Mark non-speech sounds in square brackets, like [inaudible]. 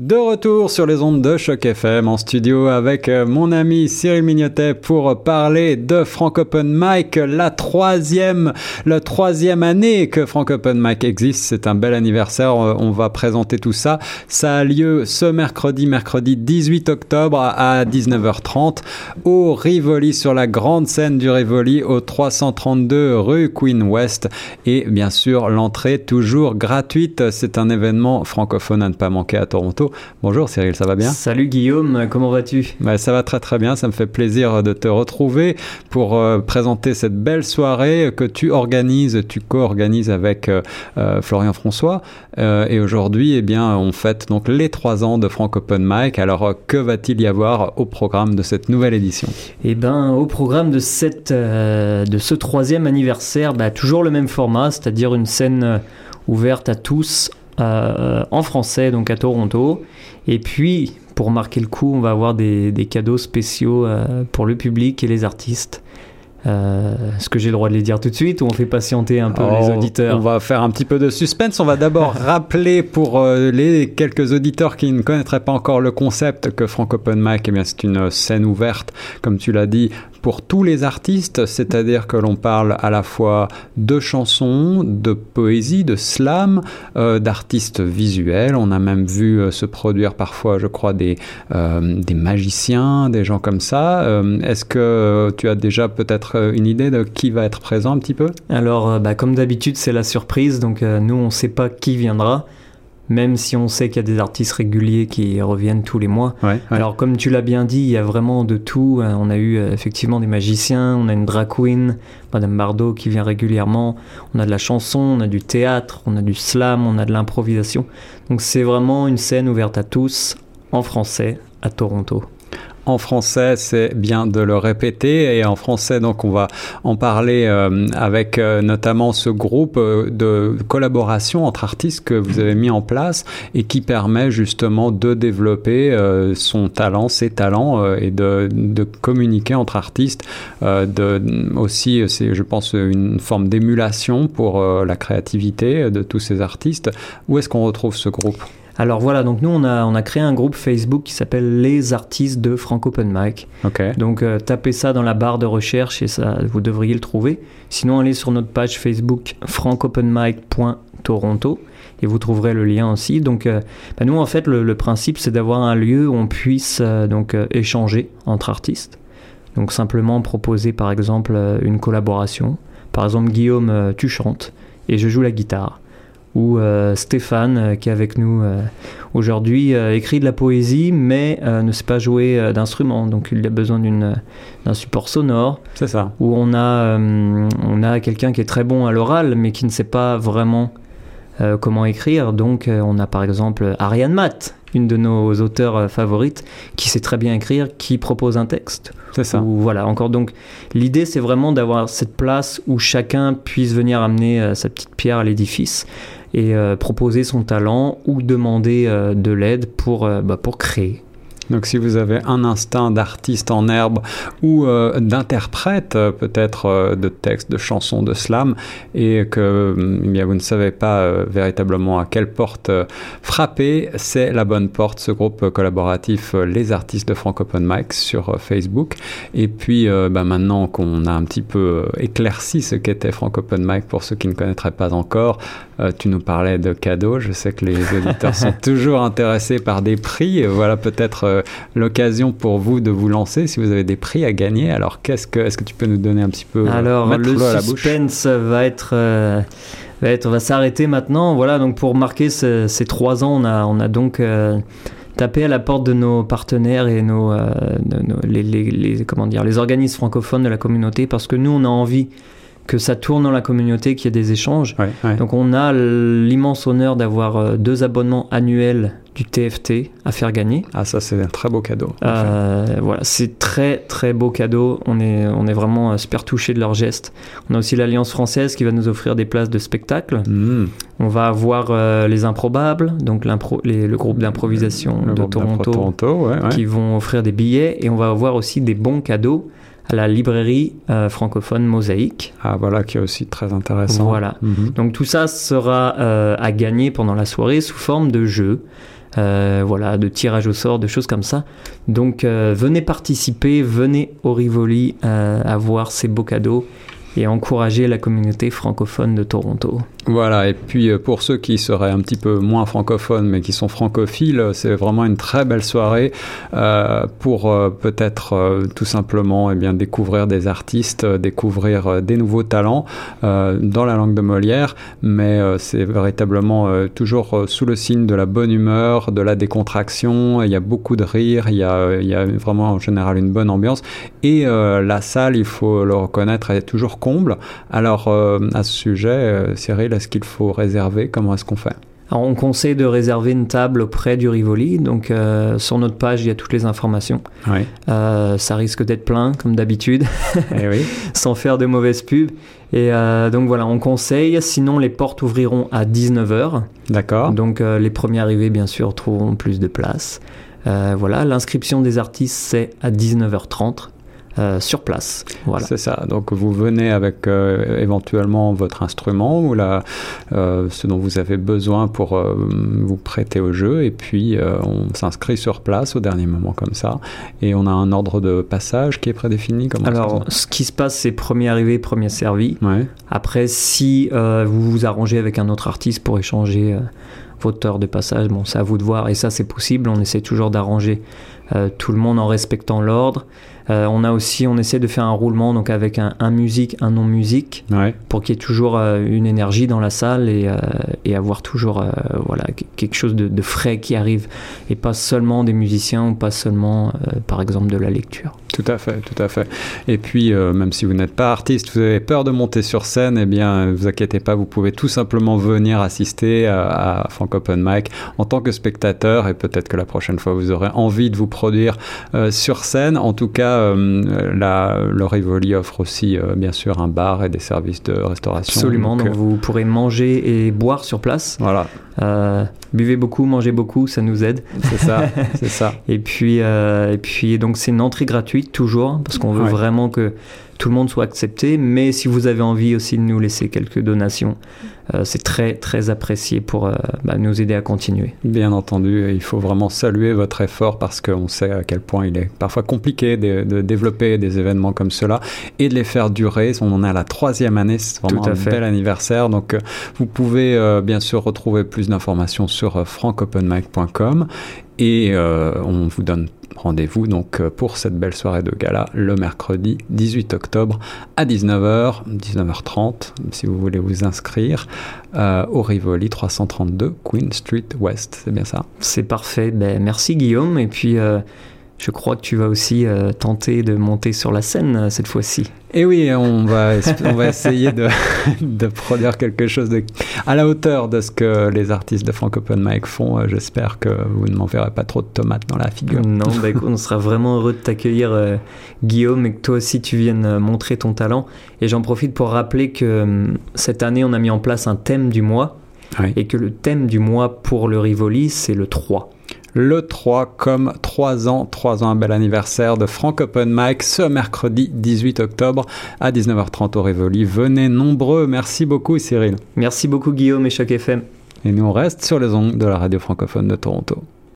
De retour sur les ondes de Choc FM en studio avec euh, mon ami Cyril Mignotet pour parler de Frank Open Mic, la troisième, la troisième année que Frank Open Mic existe. C'est un bel anniversaire. Euh, on va présenter tout ça. Ça a lieu ce mercredi, mercredi 18 octobre à 19h30 au Rivoli sur la grande scène du Rivoli au 332 rue Queen West. Et bien sûr, l'entrée toujours gratuite. C'est un événement francophone à ne pas manquer à Toronto. Bonjour Cyril, ça va bien Salut Guillaume, comment vas-tu? Bah, Ça va très très bien, ça me fait plaisir de te retrouver pour euh, présenter cette belle soirée que tu organises, tu co-organises avec euh, euh, Florian François. et aujourd'hui, eh bien, on fête donc les trois ans de Frank Open Mic. Alors, que va-t-il y avoir au programme de cette nouvelle édition? Eh ben, au programme de, cette, de ce troisième anniversaire, bah, toujours le même format, c'est-à-dire une scène ouverte à tous euh, en français, donc à Toronto. Et puis, pour marquer le coup, on va avoir des, cadeaux spéciaux euh, pour le public et les artistes. Euh, Est-ce que j'ai le droit de les dire tout de suite ou on fait patienter un peu les oh, auditeurs On va faire un petit peu de suspense. On va d'abord [laughs] rappeler pour euh, les quelques auditeurs qui ne connaîtraient pas encore le concept que Frank Open Mic, eh bien, c'est une scène ouverte, comme tu l'as dit, pour tous les artistes, c'est-à-dire que l'on parle à la fois de chansons, de poésie, de slam, euh, d'artistes visuels. On a même vu euh, se produire parfois, je crois, des, euh, des magiciens, des gens comme ça. Est-ce que tu as déjà peut-être une idée de qui va être présent un petit peu? Alors, bah, comme d'habitude, c'est la surprise, donc nous, on ne sait pas qui viendra même si on sait qu'il y a des artistes réguliers qui reviennent tous les mois. Alors comme tu l'as bien dit, il y a vraiment de tout. Euh, on a eu euh, effectivement des magiciens, on a une drag queen, Madame Bardot qui vient régulièrement, on a de la chanson, on a du théâtre, on a du slam, on a de l'improvisation. Donc c'est vraiment une scène ouverte à tous en français à Toronto en français, c'est bien de le répéter. Et en français, donc, on va en parler euh, avec euh, notamment ce groupe euh, de collaboration entre artistes que vous avez mis en place et qui permet justement de développer son talent, ses talents et de, de, communiquer entre artistes. de, aussi, c'est, je pense, une forme d'émulation pour la créativité de tous ces artistes. Où est-ce qu'on retrouve ce groupe? Alors voilà, donc nous on a, on a créé un groupe Facebook qui s'appelle Les Artistes de Frank Open Mic. Donc euh, tapez ça dans la barre de recherche et ça, vous devriez le trouver. Sinon allez sur notre page Facebook frankopenmic.toronto et vous trouverez le lien aussi. Donc euh, bah, nous en fait le, principe c'est d'avoir un lieu où on puisse euh, donc échanger entre artistes. Donc simplement proposer par exemple une collaboration. Par exemple Guillaume, tu chantes et je joue la guitare ou euh, Stéphane, euh, qui est avec nous euh, aujourd'hui, écrit de la poésie, mais ne sait pas jouer d'instrument. Donc il a besoin d'un support sonore. C'est ça. Où on a, on a quelqu'un qui est très bon à l'oral, mais qui ne sait pas vraiment comment écrire. Donc on a par exemple Ariane Matt, une de nos auteurs favorites, qui sait très bien écrire, qui propose un texte. C'est ça. voilà, encore donc, l'idée c'est vraiment d'avoir cette place où chacun puisse venir amener sa petite pierre à l'édifice et euh, proposer son talent ou demander euh, de l'aide pour, euh, bah, pour créer. Donc si vous avez un instinct d'artiste en herbe ou euh, d'interprète euh, peut-être euh, de textes, de chansons, de slam, et que mm, eh bien, vous ne savez pas véritablement à quelle porte frapper, c'est la bonne porte, ce groupe collaboratif Les Artistes de Frank Open Mic sur Facebook. Et puis bah, maintenant qu'on a un petit peu éclairci ce qu'était Frank Open Mic pour ceux qui ne connaîtraient pas encore, tu nous parlais de cadeaux. Je sais que les [laughs] auditeurs sont toujours intéressés par des prix. Voilà peut-être l'occasion pour vous de vous lancer si vous avez des prix à gagner. Alors, qu'est-ce que, est-ce que tu peux nous donner un petit peu euh, Alors, le suspense va être, euh, va être, va s'arrêter maintenant. Voilà, donc pour marquer ces, trois ans, on a, on a donc tapé à la porte de nos partenaires et nos, les, les, comment dire, les organismes francophones de la communauté parce que nous, on a envie que ça tourne dans la communauté, qu'il y ait des échanges. Donc on a l'immense honneur d'avoir deux abonnements annuels du TFT à faire gagner. Ah ça c'est un très beau cadeau. Euh, voilà, c'est très très beau cadeau. On est, on est vraiment euh, super touché de leur geste. On a aussi l'Alliance française qui va nous offrir des places de spectacle. Hmm. On va avoir euh, les Improbables, donc les, le groupe d'improvisation de Toronto, qui vont offrir des billets et on va avoir aussi des bons cadeaux à la librairie francophone Mosaïque. Ah voilà, qui est aussi très intéressant. Voilà. Mhm. Donc tout ça sera à gagner pendant la soirée sous forme de jeu. Voilà, de tirage au sort, de choses comme ça. Donc venez participer, venez au Rivoli avoir ces beaux cadeaux et encourager la communauté francophone de Toronto. Voilà, et puis euh, pour ceux qui seraient un petit peu moins francophones mais qui sont francophiles, c'est vraiment une très belle soirée euh, pour euh, peut-être tout simplement eh bien, découvrir des artistes, découvrir des nouveaux talents dans la langue de Molière, mais c'est véritablement toujours sous le signe de la bonne humeur, de la décontraction, il y a beaucoup de rire, il y a, il y a vraiment en général une bonne ambiance, et la salle, il faut le reconnaître, est toujours comble. Alors à ce sujet, Cyril, est-ce qu'il faut réserver Comment est-ce qu'on fait? Alors, on conseille de réserver une table auprès du Rivoli. Donc, euh, sur notre page, il y a toutes les informations. Euh, ça risque d'être plein, comme d'habitude, [laughs] eh [laughs] sans faire de mauvaises pubs. Et euh, donc voilà, on conseille. Sinon, les portes ouvriront à 19h. D'accord. Donc, les premiers arrivés, bien sûr, trouveront plus de place. voilà, l'inscription des artistes, c'est à 19h30. Euh, sur place. Voilà. C'est ça. Donc vous venez avec euh, éventuellement votre instrument ou la, euh, ce dont vous avez besoin pour vous prêter au jeu et puis on s'inscrit sur place au dernier moment comme ça et on a un ordre de passage qui est prédéfini. Comment Alors ce qui se passe c'est premier arrivé, premier servi. Après si vous vous arrangez avec un autre artiste pour échanger votre heure de passage, bon c'est à vous de voir et ça c'est possible. On essaie toujours d'arranger tout le monde en respectant l'ordre. Euh, on a aussi, on essaie de faire un roulement donc avec un, musique, un non musique, pour qu'il y ait toujours euh, une énergie dans la salle et, euh, avoir toujours voilà quelque chose de, frais qui arrive et pas seulement des musiciens ou pas seulement par exemple de la lecture. Tout à fait, tout à fait. Et puis même si vous n'êtes pas artiste, vous avez peur de monter sur scène, eh bien ne vous inquiétez pas, vous pouvez tout simplement venir assister à, à Frank Open Mic en tant que spectateur et peut-être que la prochaine fois vous aurez envie de vous produire sur scène. En tout cas euh, la, le Rivoli offre aussi, euh, bien sûr, un bar et des services de restauration. Absolument, donc, vous pourrez manger et boire sur place. Voilà. Euh, buvez beaucoup, mangez beaucoup, ça nous aide. C'est ça, [laughs] c'est ça. Et puis, et puis donc c'est une entrée gratuite toujours parce qu'on veut vraiment que tout le monde soit accepté. Mais si vous avez envie aussi de nous laisser quelques donations, euh, c'est très très apprécié pour euh, bah, nous aider à continuer. Bien entendu, il faut vraiment saluer votre effort parce qu'on sait à quel point il est parfois compliqué de, développer des événements comme cela et de les faire durer. On en est à la troisième année, c'est vraiment un bel anniversaire. Donc euh, vous pouvez bien sûr retrouver plus d'informations sur francopenmic.com et on vous donne Rendez-vous donc euh, pour cette belle soirée de gala le mercredi 18 octobre à 19h, 19h30 si vous voulez vous inscrire euh, au Rivoli 332 Queen Street West. C'est bien ça? C'est parfait. Ben, merci Guillaume et puis euh, je crois que tu vas aussi euh, tenter de monter sur la scène euh, cette fois-ci. Et eh oui, on va, on va essayer de, [laughs] de, produire quelque chose de, à la hauteur de ce que les artistes de Frank Open Mic font. Euh, j'espère que vous ne m'enverrez pas trop de tomates dans la figure. Non, bah on sera vraiment heureux de t'accueillir, Guillaume, et que toi aussi tu viennes montrer ton talent. Et j'en profite pour rappeler que cette année, on a mis en place un thème du mois. Et que le thème du mois pour le Rivoli, c'est le 3 le 3 comme 3 ans, 3 ans, un bel anniversaire de Frank Open Mic ce mercredi 18 octobre à 19h30 au Révoli. Venez nombreux. Merci beaucoup Cyril. Merci beaucoup Guillaume et Choc FM. Et nous on reste sur les ondes de la radio francophone de Toronto.